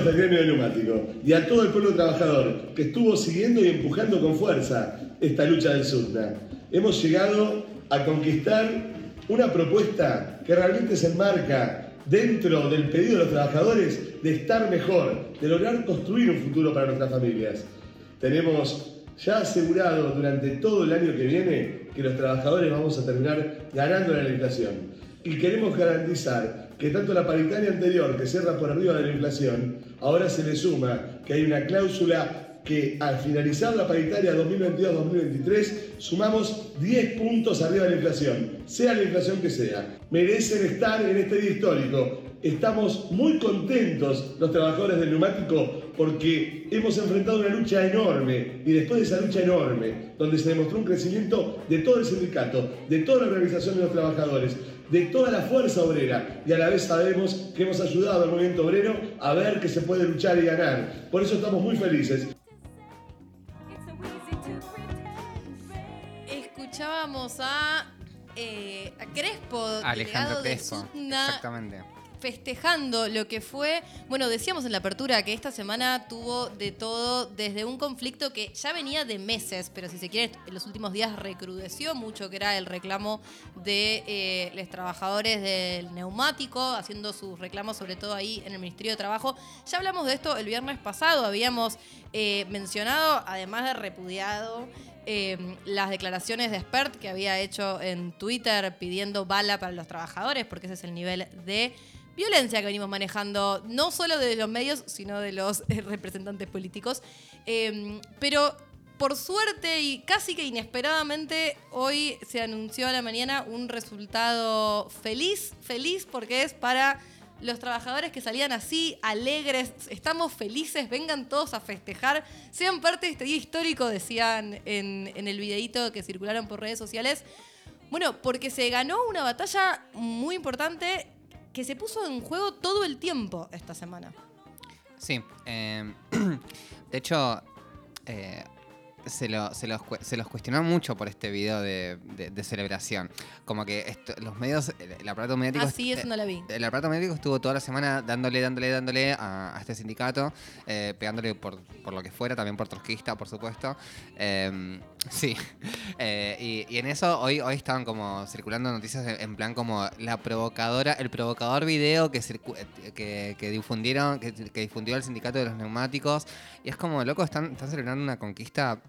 del gremio de neumático y a todo el pueblo trabajador que estuvo siguiendo y empujando con fuerza esta lucha del SUTNA. Hemos llegado a conquistar una propuesta que realmente se enmarca dentro del pedido de los trabajadores de estar mejor, de lograr construir un futuro para nuestras familias. Tenemos ya asegurado durante todo el año que viene que los trabajadores vamos a terminar ganando la inflación. Y queremos garantizar que tanto la paritaria anterior, que cierra por arriba de la inflación, ahora se le suma que hay una cláusula que al finalizar la paritaria 2022-2023 sumamos 10 puntos arriba de la inflación, sea la inflación que sea. Merecen estar en este día histórico. Estamos muy contentos los trabajadores del neumático porque hemos enfrentado una lucha enorme y después de esa lucha enorme, donde se demostró un crecimiento de todo el sindicato, de toda la organización de los trabajadores, de toda la fuerza obrera y a la vez sabemos que hemos ayudado al movimiento obrero a ver que se puede luchar y ganar. Por eso estamos muy felices. Escuchábamos a, eh, a Crespo, Alejandro Crespo. Exactamente. Festejando lo que fue, bueno, decíamos en la apertura que esta semana tuvo de todo, desde un conflicto que ya venía de meses, pero si se quiere, en los últimos días recrudeció mucho, que era el reclamo de eh, los trabajadores del neumático, haciendo sus reclamos sobre todo ahí en el Ministerio de Trabajo. Ya hablamos de esto el viernes pasado, habíamos eh, mencionado, además de repudiado, eh, las declaraciones de Spert que había hecho en Twitter pidiendo bala para los trabajadores, porque ese es el nivel de violencia que venimos manejando, no solo de los medios, sino de los eh, representantes políticos. Eh, pero por suerte y casi que inesperadamente, hoy se anunció a la mañana un resultado feliz, feliz porque es para los trabajadores que salían así, alegres, estamos felices, vengan todos a festejar, sean parte de este día histórico, decían en, en el videíto que circularon por redes sociales. Bueno, porque se ganó una batalla muy importante que se puso en juego todo el tiempo esta semana. Sí. eh, de hecho, eh, se, lo- se los, se los cuestionó mucho por este video de, de- de celebración. Como que esto- los medios, el, el aparato mediático. Así est- eso no la vi. El aparato médico estuvo toda la semana dándole, dándole, dándole a, a este sindicato, eh, pegándole por, por lo que fuera, también por trotskista, por supuesto. Sí. Eh, y, y en eso hoy, hoy estaban como circulando noticias en, plan como la provocadora, el provocador video que, eh, que, que difundieron, que, que difundió el sindicato de los neumáticos. Y es como, loco, están, están celebrando una conquista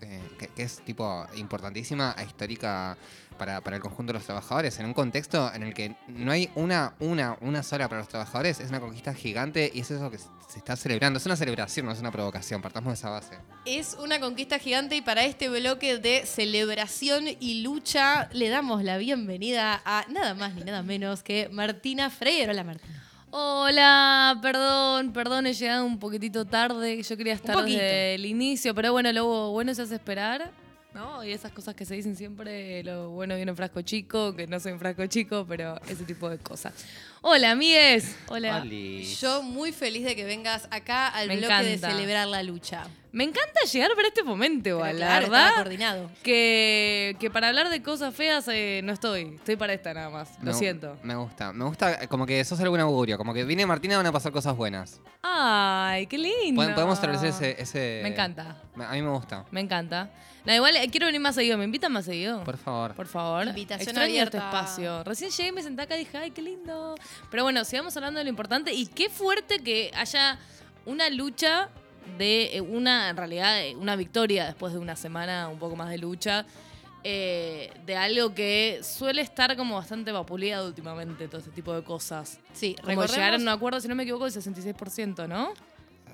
eh, que, que es tipo importantísima e histórica para, para el conjunto de los trabajadores, en un contexto en el que no hay una, una, una sola para los trabajadores, es una conquista gigante y eso es lo que se está celebrando. Es una celebración, no es una provocación, partamos de esa base. Es una conquista gigante y para este bloque de celebración y lucha le damos la bienvenida a nada más ni nada menos que Martina Freire. Hola Martina. Hola, perdón, perdón, he llegado un poquitito tarde. Yo quería estar desde el inicio, pero bueno, lo bueno se hace esperar, ¿no? Y esas cosas que se dicen siempre, lo bueno viene en frasco chico, que no soy un frasco chico, pero ese tipo de cosas. Hola, amigues. Hola. Yo muy feliz de que vengas acá al Me bloque de celebrar la lucha. Me encanta llegar para este momento, igual, claro, la verdad. coordinado. Que, que para hablar de cosas feas eh, no estoy. Estoy para esta nada más. Lo Me- siento. Me gusta, me gusta eh, como que sos algún augurio, como que viene Martina van a pasar cosas buenas. Ay, qué lindo. Pod- Podemos establecer ese, ese... Me encanta. Me- A mí me gusta. Me encanta. No, igual eh, quiero venir más seguido. ¿Me invitan más seguido? Por favor. Por favor. Invitación Extraño abierta. este espacio. Recién llegué y me senté acá y dije, ay, qué lindo. Pero bueno, sigamos hablando de lo importante. Y qué fuerte que haya una lucha de eh, una, en realidad, eh, una victoria después de una semana, un poco más de lucha. eh, de algo que suele estar como bastante vapuleado últimamente, todo ese tipo de cosas. Sí, Como llegar a un acuerdo, si no me equivoco, del 66%, ¿no?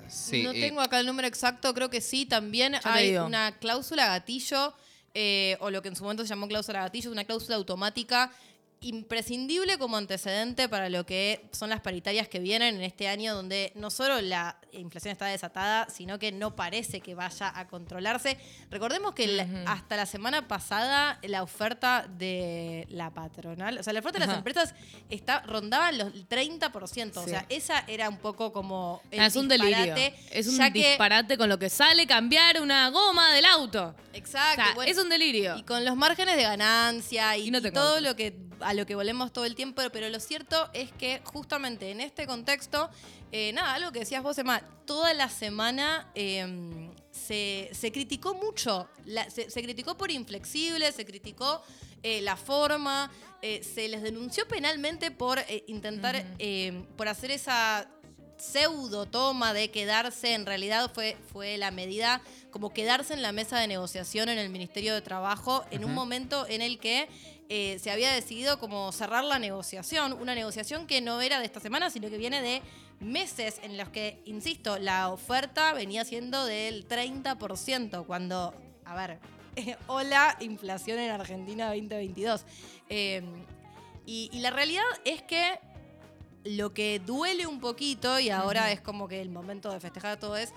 Sí, no tengo acá el número exacto, creo que sí, también hay digo. una cláusula gatillo, eh, o lo que en su momento se llamó cláusula gatillo, una cláusula automática imprescindible como antecedente para lo que son las paritarias que vienen en este año, donde no solo la inflación está desatada, sino que no parece que vaya a controlarse. Recordemos que la- hasta la semana pasada la oferta de la patronal, o sea, la oferta de las Ajá. empresas está, rondaba los 30%, o Sí. sea, esa era un poco como... el Ah, es un delirio. disparate, Es un ya que- disparate con lo que sale cambiar una goma del auto. O Exacto. sea, bueno, es un delirio. Y con los márgenes de ganancia y, Y no y tengo todo lo que a lo que volvemos todo el tiempo, pero lo cierto es que justamente en este contexto, eh, nada, algo que decías vos, Emma, toda la semana eh, se, se criticó mucho, la- se, se criticó por inflexible, se criticó eh, la forma, eh, se les denunció penalmente por intentar, eh, por hacer esa pseudo toma de quedarse, en realidad fue, fue la medida como quedarse en la mesa de negociación en el Ministerio de Trabajo en un momento en el que eh, se había decidido como cerrar la negociación, una negociación que no era de esta semana, sino que viene de meses en los que, insisto, la oferta venía siendo del 30%, cuando, a ver, hola, inflación en Argentina 2022. Eh, y, y la realidad es que lo que duele un poquito, y ahora es como que el momento de festejar todo es,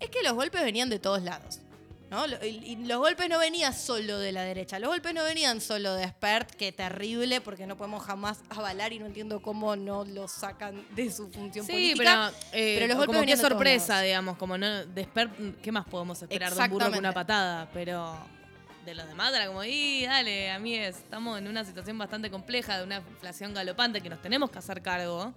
es que los golpes venían de todos lados. ¿no? Y los golpes no venían solo de la derecha, los golpes no venían solo de Spert, que terrible, porque no podemos jamás avalar y no entiendo cómo no lo sacan de su función Sí, política. pero, eh, pero los golpes como qué sorpresa, digamos, como no de Esper- ¿qué más podemos esperar de un burro con una patada? Pero de los demás era como, y dale, a mí estamos en una situación bastante compleja de una inflación galopante que nos tenemos que hacer cargo.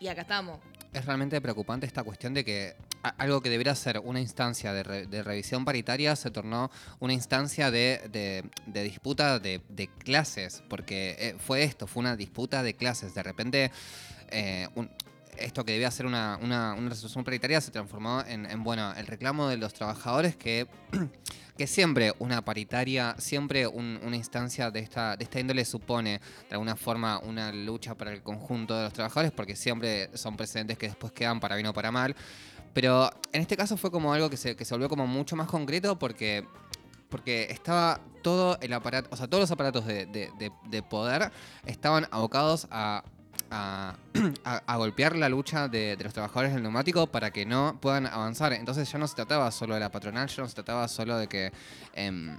Y acá estamos. Es realmente preocupante esta cuestión de que algo que debería ser una instancia de, re- de revisión paritaria se tornó una instancia de, disputa de, de clases, porque eh, fue esto, fue una disputa de clases. De repente, eh, un- esto que debía ser una, una- resolución paritaria se transformó en, en, bueno, el reclamo de los trabajadores que... Que siempre una paritaria, siempre un- una instancia de esta, de esta índole supone de alguna forma una lucha para el conjunto de los trabajadores, porque siempre son precedentes que después quedan para bien o para mal. Pero en este caso fue como algo que se, que se volvió como mucho más concreto porque, porque estaba todo el aparato, o sea, todos los aparatos de poder estaban abocados a, a, a- a golpear la lucha de, de los trabajadores del neumático para que no puedan avanzar. Entonces ya no se trataba solo de la patronal, ya no se trataba solo de que... em,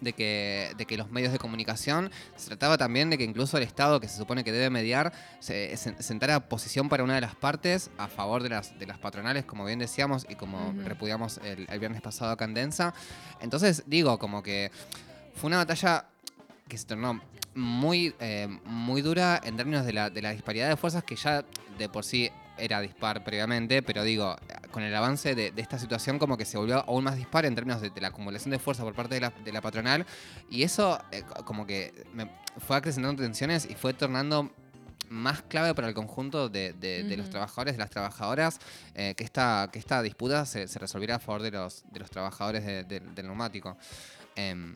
de que, de que los medios de comunicación, se trataba también de que incluso el Estado, que se supone que debe mediar, se, se- sentara posición para una de las partes a favor de las, de las patronales, como bien decíamos y como repudiamos el, el viernes pasado acá en Densa. Entonces, digo, como que fue una batalla que se tornó muy, eh, muy dura en términos de la, de la disparidad de fuerzas que ya de por sí era dispar previamente, pero digo, con el avance de, de esta situación como que se volvió aún más dispar en términos de, de la acumulación de fuerza por parte de la, de la patronal y eso eh, co- como que me fue acrecentando tensiones y fue tornando más clave para el conjunto de, de- de los trabajadores, de las trabajadoras, eh, que, esta, que esta disputa se, se resolviera a favor de los, de los trabajadores de- de- del neumático. Em,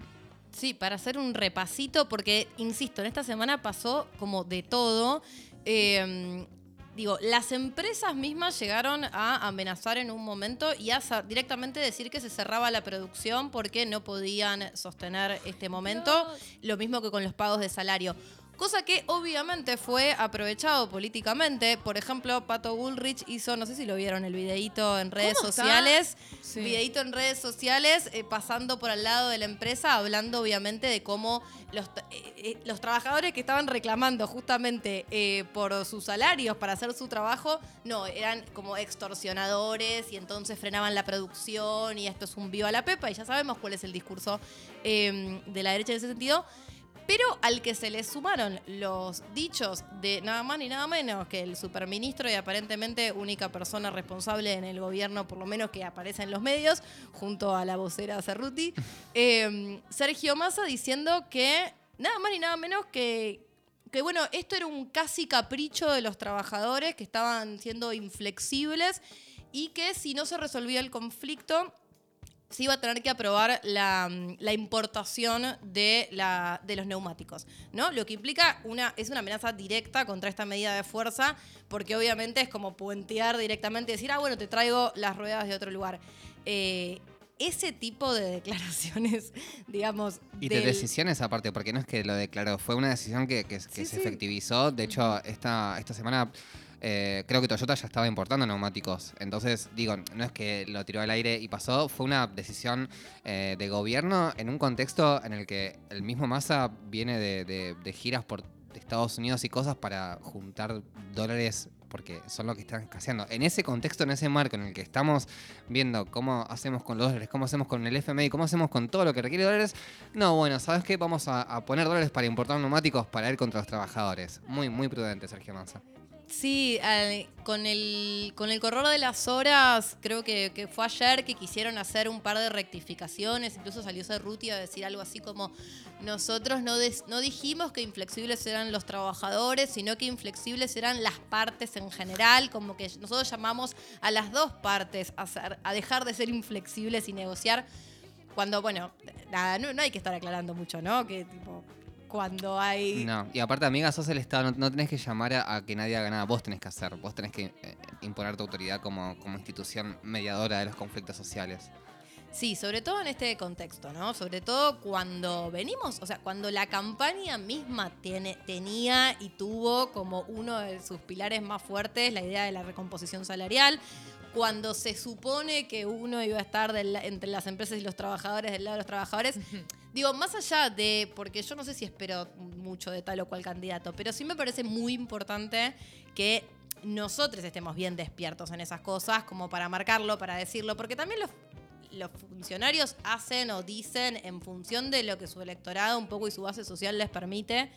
Sí, para hacer un repasito, porque, insisto, en esta semana pasó como de todo. Eh, digo, las empresas mismas llegaron a amenazar en un momento y a directamente decir que se cerraba la producción porque no podían sostener este momento. Lo mismo que con los pagos de salario. Cosa que obviamente fue aprovechado políticamente. Por ejemplo, Pato Bullrich hizo, no sé si lo vieron, el videíto en redes sociales. Sí. Videíto en redes sociales, eh, pasando por al lado de la empresa, hablando obviamente de cómo los, eh, eh, los trabajadores que estaban reclamando justamente eh, por sus salarios para hacer su trabajo, no, eran como extorsionadores y entonces frenaban la producción y esto es un viva la pepa y ya sabemos cuál es el discurso eh, de la derecha en ese sentido. Pero al que se le sumaron los dichos de nada más ni nada menos que el superministro y aparentemente única persona responsable en el gobierno, por lo menos que aparece en los medios, junto a la vocera Cerruti, eh, Sergio Massa diciendo que nada más ni nada menos que, que, bueno, esto era un casi capricho de los trabajadores que estaban siendo inflexibles y que si no se resolvía el conflicto se iba a tener que aprobar la, la importación de, la, de los neumáticos, ¿no? Lo que implica una, es una amenaza directa contra esta medida de fuerza, porque obviamente es como puentear directamente y decir, ah, bueno, te traigo las ruedas de otro lugar. Eh, ese tipo de declaraciones, digamos... Y de del- decisiones aparte, porque no es que lo declaró, fue una decisión que, que- que Sí, se sí. efectivizó. De hecho, esta, esta semana eh, creo que Toyota ya estaba importando neumáticos. Entonces, digo, no es que lo tiró al aire y pasó, fue una decisión eh, de gobierno en un contexto en el que el mismo Massa viene de, de- giras por Estados Unidos y cosas para juntar dólares porque son lo que están escaseando. En ese contexto, en ese marco en el que estamos viendo cómo hacemos con los dólares, cómo hacemos con el FMI, cómo hacemos con todo lo que requiere dólares, no, bueno, ¿sabes qué? Vamos a, a poner dólares para importar neumáticos para ir contra los trabajadores. Muy, muy prudente, Sergio Manza. Sí, con, el, con el correr de las horas, creo que, que fue ayer que quisieron hacer un par de rectificaciones, incluso salió Cerruti a decir algo así como, nosotros no, no dijimos que inflexibles eran los trabajadores, sino que inflexibles eran las partes en general, como que nosotros llamamos a las dos partes a, a dejar de ser inflexibles y negociar, cuando, bueno, nada, no, no hay que estar aclarando mucho, ¿no? Que tipo, cuando hay... No, y aparte, amiga, sos el Estado, no, no tenés que llamar a, a que nadie haga nada, vos tenés que hacer, vos tenés que eh, imponer tu autoridad como, como institución mediadora de los conflictos sociales. Sí, sobre todo en este contexto, ¿no? Sobre todo cuando venimos, o sea, cuando la campaña misma tiene, tenía y tuvo como uno de sus pilares más fuertes la idea de la recomposición salarial, cuando se supone que uno iba a estar del- entre las empresas y los trabajadores del lado de los trabajadores. Digo, más allá de, porque yo no sé si espero mucho de tal o cual candidato, pero sí me parece muy importante que nosotros estemos bien despiertos en esas cosas, como para marcarlo, para decirlo, porque también los, funcionarios hacen o dicen en función de lo que su electorado un poco y su base social les permite.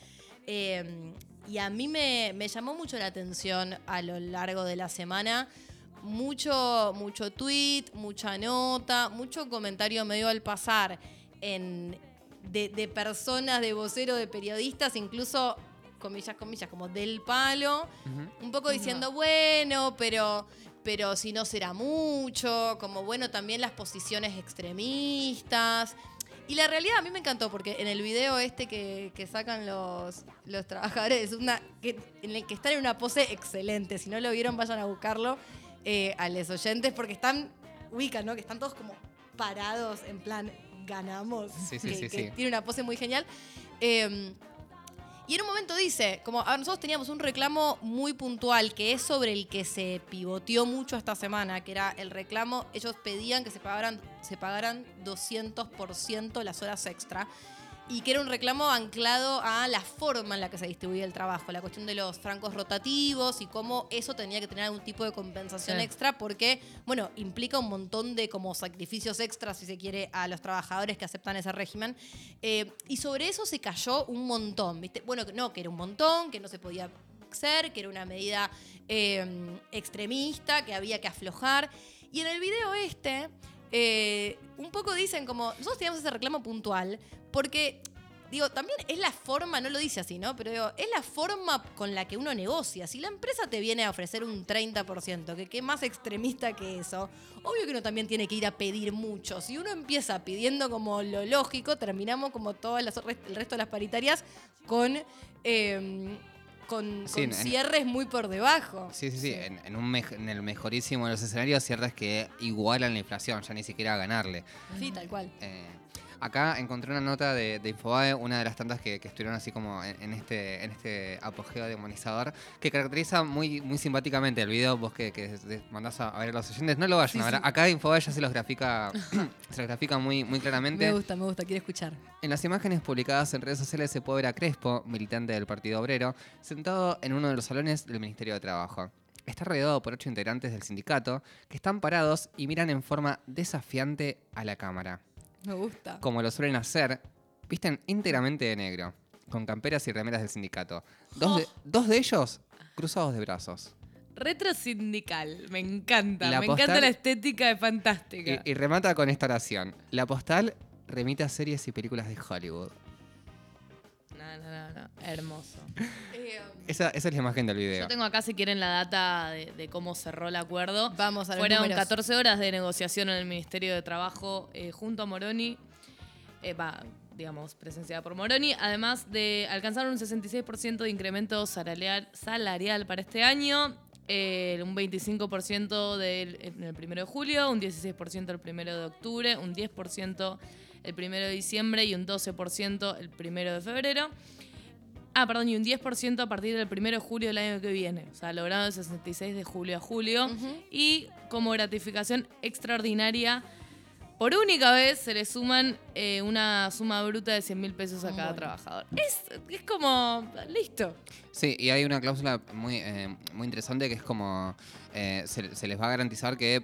Eh, y a mí me, me llamó mucho la atención a lo largo de la semana. Mucho, mucho tweet, mucha nota, mucho comentario medio al pasar en, de, de personas, de voceros, de periodistas, incluso comillas, comillas, como del palo, un poco diciendo, bueno, pero, pero si no será mucho, como bueno, también las posiciones extremistas. Y la realidad a mí me encantó porque en el video este que, que sacan los, los trabajadores, una, que, en el que están en una pose excelente. Si no lo vieron, vayan a buscarlo eh, a los oyentes porque están, ubican, ¿no? Que están todos como parados en plan, ganamos. Sí, sí, que, sí, que sí. Tiene una pose muy genial. Eh, y en un momento dice, como a ver, nosotros teníamos un reclamo muy puntual que es sobre el que se pivoteó mucho esta semana, que era el reclamo, ellos pedían que se pagaran, se pagaran 200% las horas extra. Y que era un reclamo anclado a la forma en la que se distribuía el trabajo, la cuestión de los francos rotativos y cómo eso tenía que tener algún tipo de compensación Sí. extra, porque, bueno, implica un montón de como sacrificios extras, si se quiere, a los trabajadores que aceptan ese régimen. Eh, y sobre eso se cayó un montón, ¿viste? Bueno, no, que era un montón, que no se podía ser, que era una medida eh, extremista, que había que aflojar. Y en el video este, eh, un poco dicen como, nosotros teníamos ese reclamo puntual, porque, digo, también es la forma, no lo dice así, ¿no? Pero digo, es la forma con la que uno negocia. Si la empresa te viene a ofrecer un 30%, que qué más extremista que eso, obvio que uno también tiene que ir a pedir mucho. Si uno empieza pidiendo como lo lógico, terminamos como todas las, el resto de las paritarias con... eh, con, Sí, con en- cierres muy por debajo. Sí, sí, sí. En, en un en el mejorísimo de los escenarios, ciertas que igualan la inflación, ya ni siquiera a ganarle. Sí, tal cual. Eh, acá encontré una nota de, de Infobae, una de las tantas que, que estuvieron así como en, en este, en este apogeo demonizador, que caracteriza muy, muy simpáticamente el video. Vos que, que mandás a, a ver a los oyentes, no lo vayan Sí, a ver. sí. Acá Infobae ya se los grafica, se los grafica muy, muy claramente. Me gusta, me gusta, quiero escuchar. En las imágenes publicadas en redes sociales se puede ver a Crespo, militante del Partido Obrero, sentado en uno de los salones del Ministerio de Trabajo. Está rodeado por ocho integrantes del sindicato que están parados y miran en forma desafiante a la cámara. Me gusta. Como lo suelen hacer, visten íntegramente de negro, con camperas y remeras del sindicato. Dos de, dos de ellos cruzados de brazos. Retro sindical, me encanta. La me postal- encanta la estética, es fantástica. Y, y remata con esta oración. La postal remite a series y películas de Hollywood. No, no, no, no, hermoso. Esa, esa es la imagen del video. Yo tengo acá, si quieren, la data de, de cómo cerró el acuerdo. Vamos a los Fueron números. 14 horas de negociación en el Ministerio de Trabajo eh, junto a Moroni. eh, va, digamos, presenciada por Moroni. Además de alcanzar un 66% de incremento salarial, salarial para este año. eh, un 25% del, en el primero de julio, un 16% el primero de octubre, un 10% el primero de diciembre y un 12% el primero de febrero. Ah, perdón, y un 10% a partir del 1 de julio del año que viene. O sea, logrado el 66 de julio a julio. Y como gratificación extraordinaria, por única vez se le suman eh, una suma bruta de 100 mil pesos a cada Bueno. trabajador. Es, es como, listo. Sí, y hay una cláusula muy, eh, muy interesante que es como eh, se, se les va a garantizar que,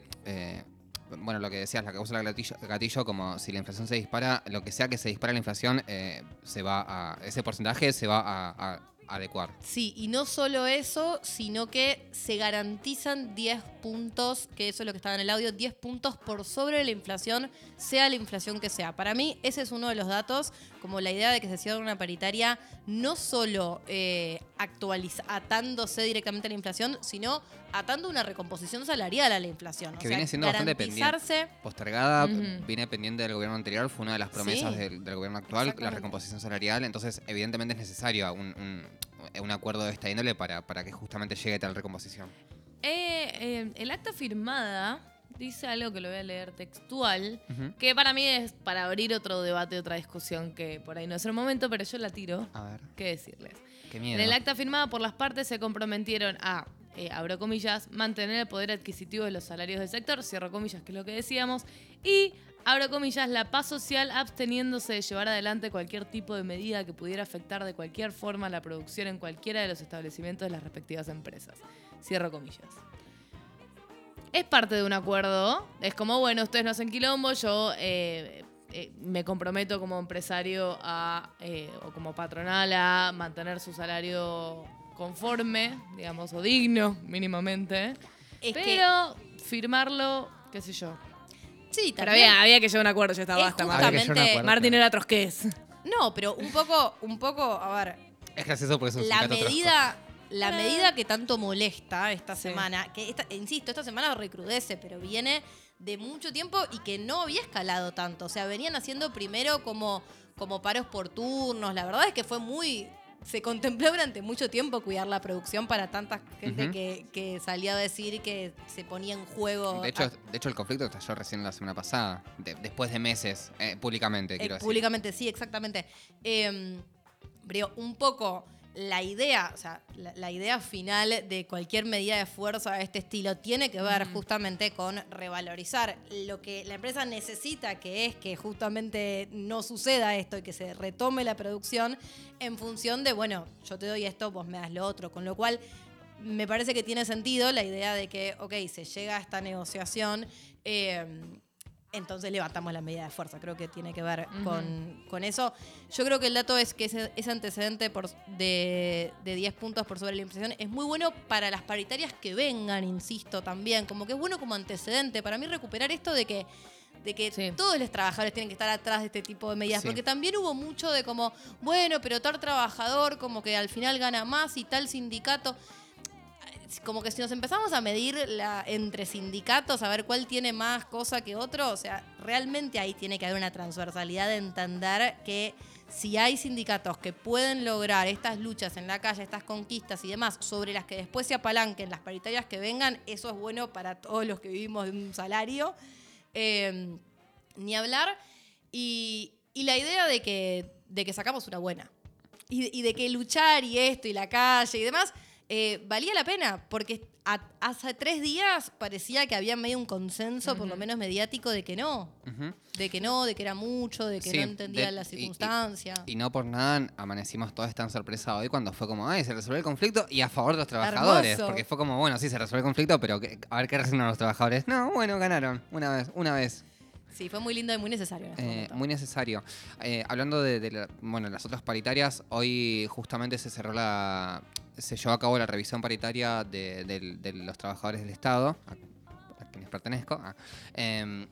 bueno, lo que decías, la cláusula gatillo, gatillo, como si la inflación se dispara, lo que sea que se dispara la inflación, eh, se va a, ese porcentaje se va a, a adecuar. Sí, y no solo eso, sino que se garantizan 10 puntos, que eso es lo que estaba en el audio, 10 puntos por sobre la inflación, sea la inflación que sea. Para mí, ese es uno de los datos, como la idea de que se cierre una paritaria, no solo eh, actualiza- atándose directamente a la inflación, sino atando una recomposición salarial a la inflación. O Que sea, viene siendo bastante pendiente. Postergada, viene pendiente del gobierno anterior, fue una de las promesas Sí. del, del gobierno actual, la recomposición salarial, entonces evidentemente es necesario un, un- un acuerdo de esta índole para, para que justamente llegue tal recomposición. Eh, eh, el acta firmada dice algo que lo voy a leer textual, que para mí es para abrir otro debate, otra discusión que por ahí no es el momento, pero yo la tiro. A ver, ¿Qué decirles? qué En miedo. el acta firmada por las partes se comprometieron a, eh, abro comillas, mantener el poder adquisitivo de los salarios del sector, cierro comillas, que es lo que decíamos, y, abro comillas, la paz social absteniéndose de llevar adelante cualquier tipo de medida que pudiera afectar de cualquier forma la producción en cualquiera de los establecimientos de las respectivas empresas. Cierro comillas. Es parte de un acuerdo. Es como, bueno, ustedes no hacen quilombo, yo eh, eh, me comprometo como empresario a, eh, o como patronal a mantener su salario conforme, digamos, o digno mínimamente. Es que- pero firmarlo, qué sé yo. sí, Pero también- había, había que llegar a un acuerdo, ya está, Es basta. Justamente- Martín era trosqués. No, pero un poco, un poco, a ver, Es gracioso porque es un la medida, la medida que tanto molesta esta Sí. semana, que esta- insisto, esta semana recrudece, pero viene de mucho tiempo y que no había escalado tanto. O sea, venían haciendo primero como, como paros por turnos. La verdad es que fue muy. Se contempló durante mucho tiempo cuidar la producción para tanta gente que, que salía a decir que se ponía en juego. De hecho, de hecho, el conflicto estalló recién la semana pasada, de- después de meses, eh, públicamente, Eh, quiero decir. públicamente, sí, exactamente. Eh, un poco la idea, o sea, la, la idea final de cualquier medida de fuerza de este estilo tiene que ver justamente con revalorizar lo que la empresa necesita, que es que justamente no suceda esto y que se retome la producción en función de, bueno, yo te doy esto, vos me das lo otro, con lo cual me parece que tiene sentido la idea de que, ok, se llega a esta negociación. eh, entonces levantamos la medida de fuerza. Creo que tiene que ver con, con eso. Yo creo que el dato es que ese, ese antecedente por, de, de 10 puntos por sobre la inflación es muy bueno para las paritarias que vengan, insisto, también. Como que es bueno como antecedente. Para mí recuperar esto de que de que Sí. todos los trabajadores tienen que estar atrás de este tipo de medidas, Sí. porque también hubo mucho de como, bueno, pero tal trabajador como que al final gana más y tal sindicato como que si nos empezamos a medir entre sindicatos, a ver cuál tiene más cosa que otro, o sea, realmente ahí tiene que haber una transversalidad de entender que si hay sindicatos que pueden lograr estas luchas en la calle, estas conquistas y demás, sobre las que después se apalanquen las paritarias que vengan, eso es bueno para todos los que vivimos de un salario. Eh, ni hablar. Y, la idea de que, de que sacamos una buena. Y de que luchar y esto y la calle y demás eh, valía la pena, porque a- hace tres días parecía que había medio un consenso, por lo menos mediático, de que no. De que no, de que era mucho, de que Sí, no entendían de- las y- y- circunstancias. Y no por nada amanecimos toda esta sorpresa hoy cuando fue como, ay, se resolvió el conflicto y a favor de los trabajadores. Hermoso. Porque fue como, bueno, sí, se resolvió el conflicto, pero que- a ver qué resignan los trabajadores. No, bueno, ganaron. Una vez, una vez. Sí, fue muy lindo y muy necesario. Eh, muy necesario. Eh, hablando de, de la- bueno, las otras paritarias, hoy justamente se cerró la. Se llevó a cabo la revisión paritaria de, los trabajadores del Estado, a, a quienes pertenezco. ah. Em,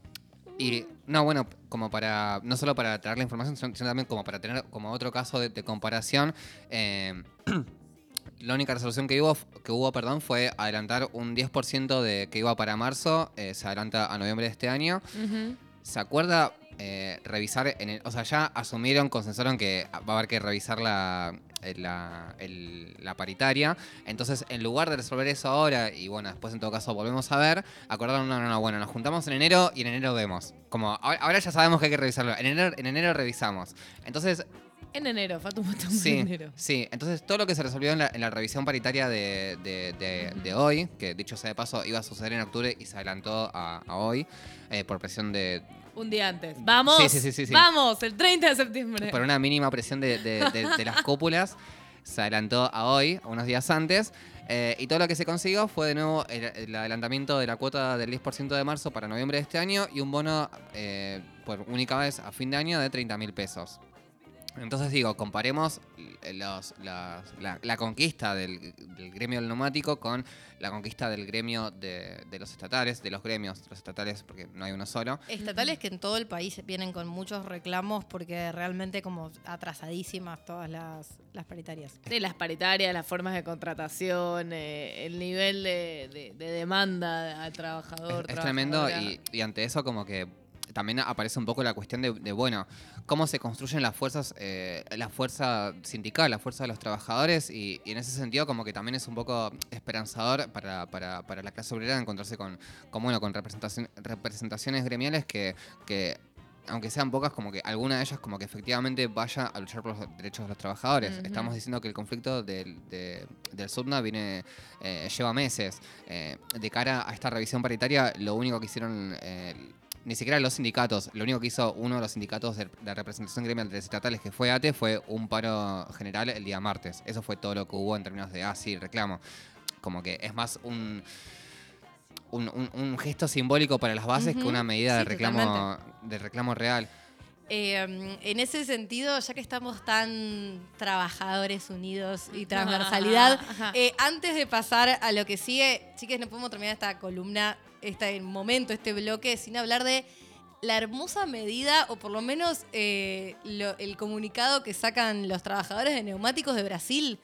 y no, bueno, como para. no solo para traer la información, sino sino también como para tener como otro caso de, de comparación. em, la única resolución que hubo, que hubo perdón, fue adelantar un 10% de que iba para marzo, eh, se adelanta a noviembre de este año. ¿Se acuerda eh, revisar en el, O sea, ya asumieron, consensuaron que va a haber que revisar la, la, el- la paritaria. Entonces, en lugar de resolver eso ahora, y bueno, después en todo caso volvemos a ver, acordaron, no, no, no, bueno, nos juntamos en enero y en enero vemos. Como ahora, ahora ya sabemos que hay que revisarlo. En enero, en enero revisamos. Entonces, En enero, Fatum, Sí, en enero. sí, entonces todo lo que se resolvió en la, en la revisión paritaria de, de- de- de hoy, que dicho sea de paso iba a suceder en octubre y se adelantó a, a hoy eh, por presión de, Un día antes. ¡Vamos! Sí, sí, sí, sí. ¡Vamos! El 30 de septiembre. por una mínima presión de, de- de- de las cúpulas, se adelantó a hoy, unos días antes. eh, y todo lo que se consiguió fue de nuevo el, el adelantamiento de la cuota del 10% de marzo para noviembre de este año y un bono eh, por única vez a fin de año de 30 mil pesos. Entonces digo, comparemos los- la, la conquista del, del gremio del neumático con la conquista del gremio de, de los estatales, de los gremios, los estatales, porque no hay uno solo. Estatales que en todo el país vienen con muchos reclamos porque realmente como atrasadísimas todas las, las paritarias. Sí, las paritarias, las formas de contratación, eh, el nivel de, de- de demanda al trabajador. Es, es tremendo y ante eso como que también aparece un poco la cuestión de, de, bueno, cómo se construyen las fuerzas, eh, la fuerza sindical, la fuerza de los trabajadores y, y en ese sentido como que también es un poco esperanzador para, para, para la clase obrera encontrarse con, con, bueno, con representación, representaciones gremiales que, que aunque sean pocas, como que alguna de ellas como que efectivamente vaya a luchar por los derechos de los trabajadores. Estamos diciendo que el conflicto del, de- del SUDNA viene, eh, lleva meses. Eh, de cara a esta revisión paritaria, lo único que hicieron, eh, ni siquiera los sindicatos, lo único que hizo uno de los sindicatos de, de representación gremial de estatales que fue ATE fue un paro general el día martes. Eso fue todo lo que hubo en términos de, ah, sí, reclamo. Como que es más un... Un, un- un gesto simbólico para las bases que una medida de reclamo de reclamo real. Eh, en ese sentido, ya que estamos tan trabajadores unidos y transversalidad, Ajá. eh, antes de pasar a lo que sigue, chicas, no podemos terminar esta columna, este momento, este bloque, sin hablar de la hermosa medida, o por lo menos eh, lo- el comunicado que sacan los trabajadores de neumáticos de Brasil.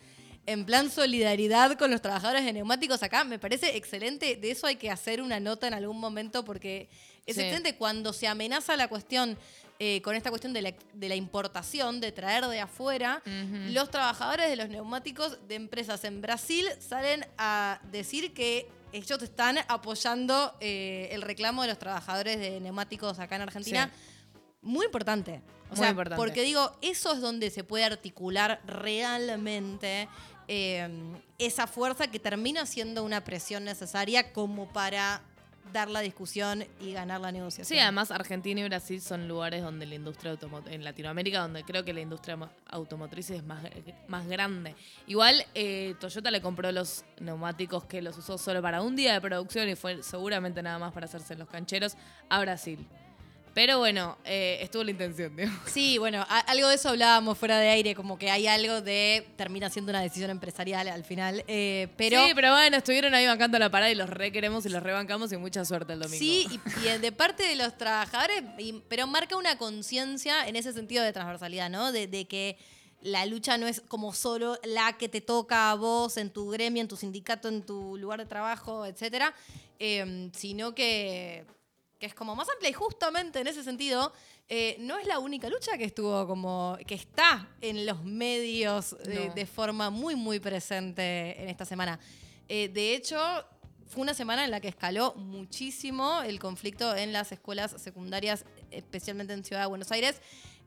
En plan solidaridad con los trabajadores de neumáticos acá, me parece excelente. De eso hay que hacer una nota en algún momento porque es Sí. excelente cuando se amenaza la cuestión eh, con esta cuestión de la, de la importación, de traer de afuera. Los trabajadores de los neumáticos de empresas en Brasil salen a decir que ellos están apoyando eh, el reclamo de los trabajadores de neumáticos acá en Argentina. Muy importante. O Muy sea, importante. porque digo, eso es donde se puede articular realmente eh, esa fuerza que termina siendo una presión necesaria como para dar la discusión y ganar la negociación. Sí, además Argentina y Brasil son lugares donde la industria automotriz, en Latinoamérica, donde creo que la industria automotriz es más, más grande. Igual eh, Toyota le compró los neumáticos que los usó solo para un día de producción y fue seguramente nada más para hacerse en los cancheros a Brasil. Pero bueno, eh, estuvo la intención, digo. Sí, bueno, a- algo de eso hablábamos fuera de aire, como que hay algo de termina siendo una decisión empresarial al final, eh, pero sí, pero bueno, estuvieron ahí bancando la parada y los re queremos y los rebancamos y mucha suerte el domingo. sí, y, y de parte de los trabajadores, y- pero marca una conciencia en ese sentido de transversalidad, ¿no? De, de que la lucha no es como solo la que te toca a vos en tu gremio, en tu sindicato, en tu lugar de trabajo, etcétera, eh, sino que, que es como más amplia y justamente en ese sentido eh, no es la única lucha que estuvo como que está en los medios eh, No. de forma muy muy presente en esta semana. Eh, de hecho, fue una semana en la que escaló muchísimo el conflicto en las escuelas secundarias, especialmente en Ciudad de Buenos Aires.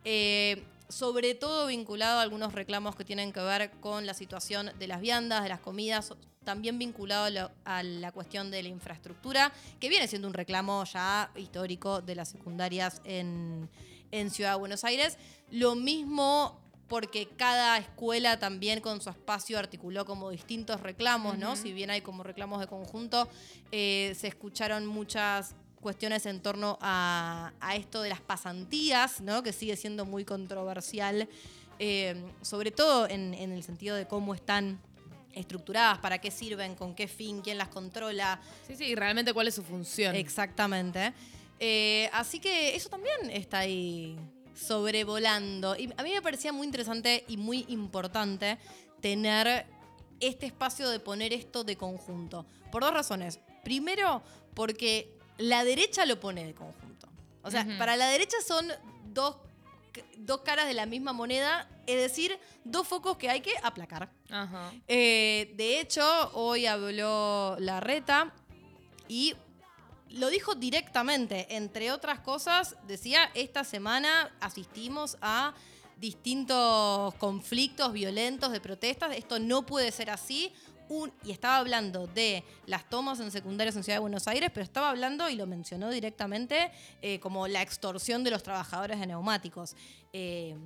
eh, sobre todo vinculado a algunos reclamos que tienen que ver con la situación de las viandas, de las comidas, también vinculado a, lo- a la cuestión de la infraestructura, que viene siendo un reclamo ya histórico de las secundarias en, en Ciudad de Buenos Aires. Lo mismo porque cada escuela también con su espacio articuló como distintos reclamos, ¿no? Si bien hay como reclamos de conjunto, eh, se escucharon muchas cuestiones en torno a, a esto de las pasantías, ¿no? Que sigue siendo muy controversial, eh, sobre todo en, en el sentido de cómo están estructuradas, para qué sirven, con qué fin, quién las controla, Sí, sí, y realmente cuál es su función. Exactamente. Eh, así que eso también está ahí sobrevolando. Y a mí me parecía muy interesante y muy importante tener este espacio de poner esto de conjunto. Por dos razones. Primero, porque la derecha lo pone de conjunto. O sea, para la derecha son dos, dos caras de la misma moneda, es decir, dos focos que hay que aplacar. Ajá. Eh, de hecho, hoy habló la reta y lo dijo directamente. Entre otras cosas, decía, esta semana asistimos a distintos conflictos violentos de protestas. Esto no puede ser así. Y estaba hablando de las tomas en secundarios en Ciudad de Buenos Aires, pero estaba hablando, y lo mencionó directamente, eh, como la extorsión de los trabajadores de neumáticos. Eh,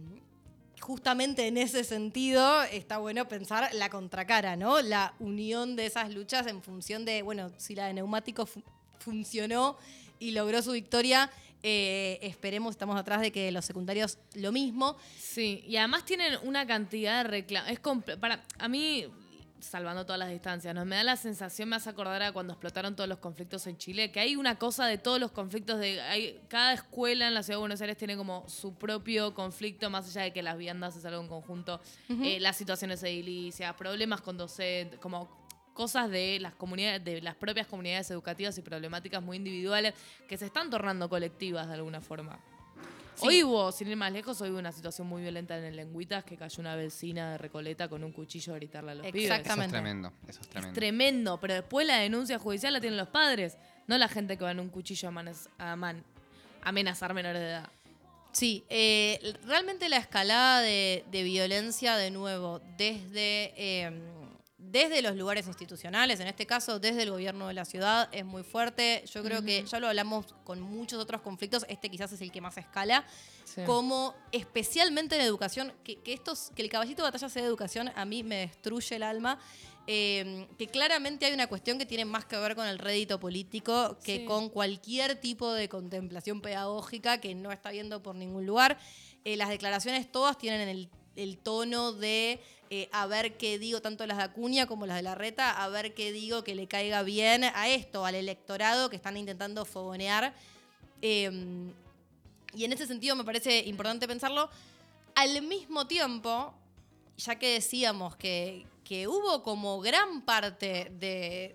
justamente en ese sentido está bueno pensar la contracara, ¿no? La unión de esas luchas en función de, bueno, si la de neumáticos fu- funcionó y logró su victoria, eh, esperemos, estamos atrás de que los secundarios lo mismo. Sí, y además tienen una cantidad de reclamos. Es para a mí salvando todas las distancias, nos me da la sensación, me hace acordar a cuando explotaron todos los conflictos en Chile, que hay una cosa de todos los conflictos de hay, cada escuela en la ciudad de Buenos Aires tiene como su propio conflicto, más allá de que las viandas es algo en conjunto, eh, las situaciones edilicias, problemas con docentes, como cosas de las comunidades, de las propias comunidades educativas y problemáticas muy individuales que se están tornando colectivas de alguna forma. Sí. Hoy hubo, sin ir más lejos, hoy hubo una situación muy violenta en el Lengüitas que cayó una vecina de Recoleta con un cuchillo a gritarle a los pibes. Eso es Exactamente. tremendo. Eso es Es tremendo. tremendo, pero después la denuncia judicial la tienen los padres, no la gente que va en un cuchillo a, manes- a man- amenazar menores de edad. Sí, eh, realmente la escalada de, de violencia, de nuevo, desde, eh, desde los lugares institucionales, en este caso desde el gobierno de la ciudad, es muy fuerte. Yo creo que ya lo hablamos con muchos otros conflictos, este quizás es el que más escala. Sí. Como especialmente en educación, que, que, estos, que el caballito de batalla sea de educación a mí me destruye el alma. eh, que claramente hay una cuestión que tiene más que ver con el rédito político que Sí. con cualquier tipo de contemplación pedagógica que no está viendo por ningún lugar. Eh, las declaraciones todas tienen el, el tono de eh, a ver qué digo, tanto las de Acuña como las de Larreta, a ver qué digo que le caiga bien a esto, al electorado que están intentando fogonear. Eh, y en ese sentido me parece importante pensarlo. Al mismo tiempo, ya que decíamos que, que hubo como gran parte de,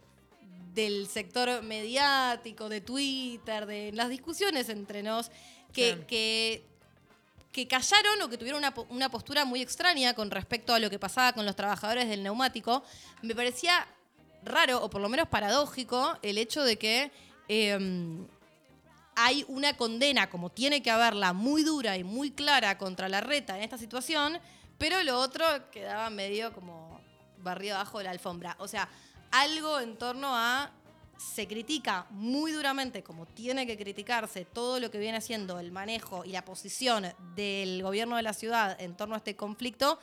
del sector mediático, de Twitter, de las discusiones entre nos, que, que, que callaron o que tuvieron una, una postura muy extraña con respecto a lo que pasaba con los trabajadores del neumático, me parecía raro, o por lo menos paradójico, el hecho de que em, hay una condena, como tiene que haberla, muy dura y muy clara contra la reta en esta situación, pero lo otro quedaba medio como barrido abajo de la alfombra. O sea, algo en torno a se critica muy duramente, como tiene que criticarse, todo lo que viene haciendo el manejo y la posición del gobierno de la ciudad en torno a este conflicto,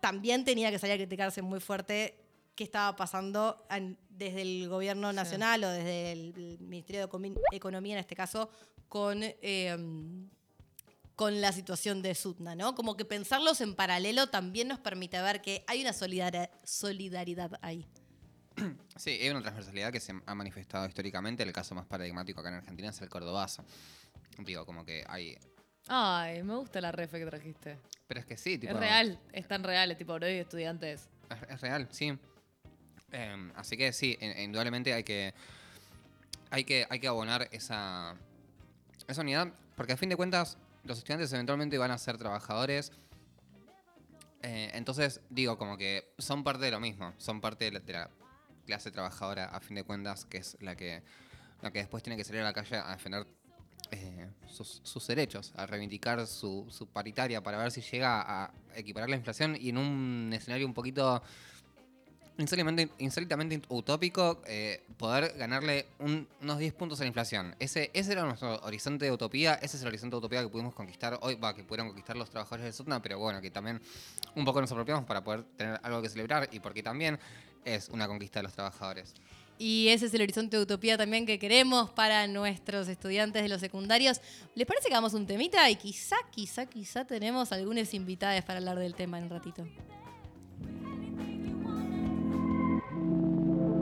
también tenía que salir a criticarse muy fuerte qué estaba pasando en- desde el gobierno nacional o desde el, Ministerio de Economía, en este caso, con, eh, con la situación de Sutna, ¿no? Como que pensarlos en paralelo también nos permite ver que hay una solidar- solidaridad ahí. Sí, hay una transversalidad que se ha manifestado históricamente. El caso más paradigmático acá en Argentina es el cordobazo. Digo, como que hay. Ay, me gusta la refe que trajiste. Pero es que sí, tipo. es real, es tan real, es tipo, y estudiantes. Es, es real, sí. Em, así que sí, in- indudablemente hay que. Hay que, hay que abonar esa. Esa unidad. Porque a fin de cuentas, los estudiantes eventualmente van a ser trabajadores. Eh, entonces, digo, como que son parte de lo mismo. Son parte de la, de la clase trabajadora, a fin de cuentas, que es la que, la que después tiene que salir a la calle a defender eh, sus, derechos, a reivindicar su, su paritaria para ver si llega a equiparar la inflación y en un escenario un poquito insólitamente, utópico eh, poder ganarle un- unos 10 puntos a la inflación. Ese, ese era nuestro horizonte de utopía, ese es el horizonte de utopía que pudimos conquistar hoy, va, que pudieron conquistar los trabajadores del SUTNA, pero bueno, que también un poco nos apropiamos para poder tener algo que celebrar y porque también es una conquista de los trabajadores. Y ese es el horizonte de utopía también que queremos para nuestros estudiantes de los secundarios. ¿Les parece que hagamos un temita? Y quizá, quizá, quizá tenemos algunas invitadas para hablar del tema en un ratito.